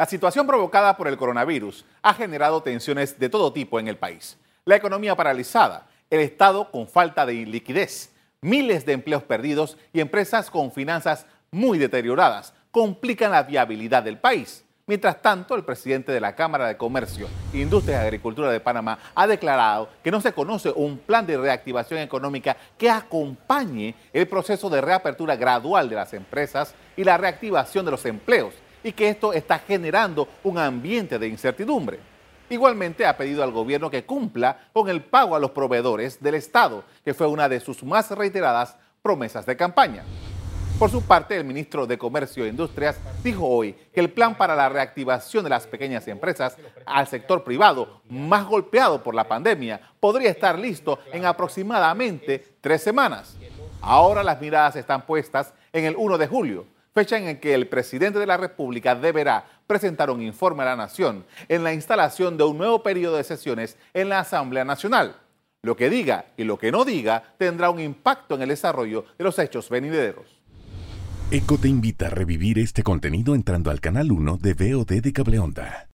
La situación provocada por el coronavirus ha generado tensiones de todo tipo en el país. La economía paralizada, el Estado con falta de liquidez, miles de empleos perdidos y empresas con finanzas muy deterioradas complican la viabilidad del país. Mientras tanto, el presidente de la Cámara de Comercio, Industria y Agricultura de Panamá ha declarado que no se conoce un plan de reactivación económica que acompañe el proceso de reapertura gradual de las empresas y la reactivación de los empleos y que esto está generando un ambiente de incertidumbre. Igualmente ha pedido al gobierno que cumpla con el pago a los proveedores del Estado, que fue una de sus más reiteradas promesas de campaña. Por su parte, el ministro de Comercio e Industrias dijo hoy que el plan para la reactivación de las pequeñas empresas al sector privado, más golpeado por la pandemia, podría estar listo en aproximadamente tres semanas. Ahora las miradas están puestas en el 1 de julio, fecha en que el presidente de la República deberá presentar un informe a la Nación en la instalación de un nuevo periodo de sesiones en la Asamblea Nacional. Lo que diga y lo que no diga tendrá un impacto en el desarrollo de los hechos venideros. ECO te invita a revivir este contenido entrando al canal 1 de VOD de Cableonda.